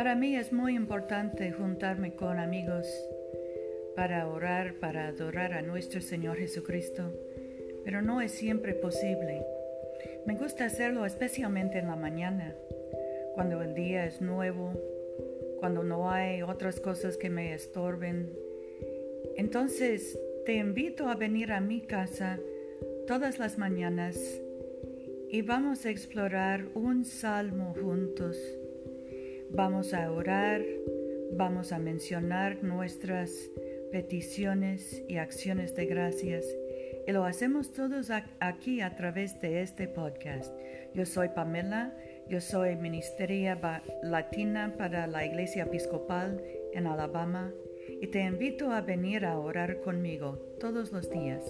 Para mí es muy importante juntarme con amigos para orar, para adorar a nuestro Señor Jesucristo, pero no es siempre posible. Me gusta hacerlo especialmente en la mañana, cuando el día es nuevo, cuando no hay otras cosas que me estorben. Entonces te invito a venir a mi casa todas las mañanas y vamos a explorar un salmo juntos. Vamos a orar, vamos a mencionar nuestras peticiones y acciones de gracias. Y lo hacemos todos aquí a través de este podcast. Yo soy Pamela, yo soy Ministeria Latina para la Iglesia Episcopal en Alabama y te invito a venir a orar conmigo todos los días.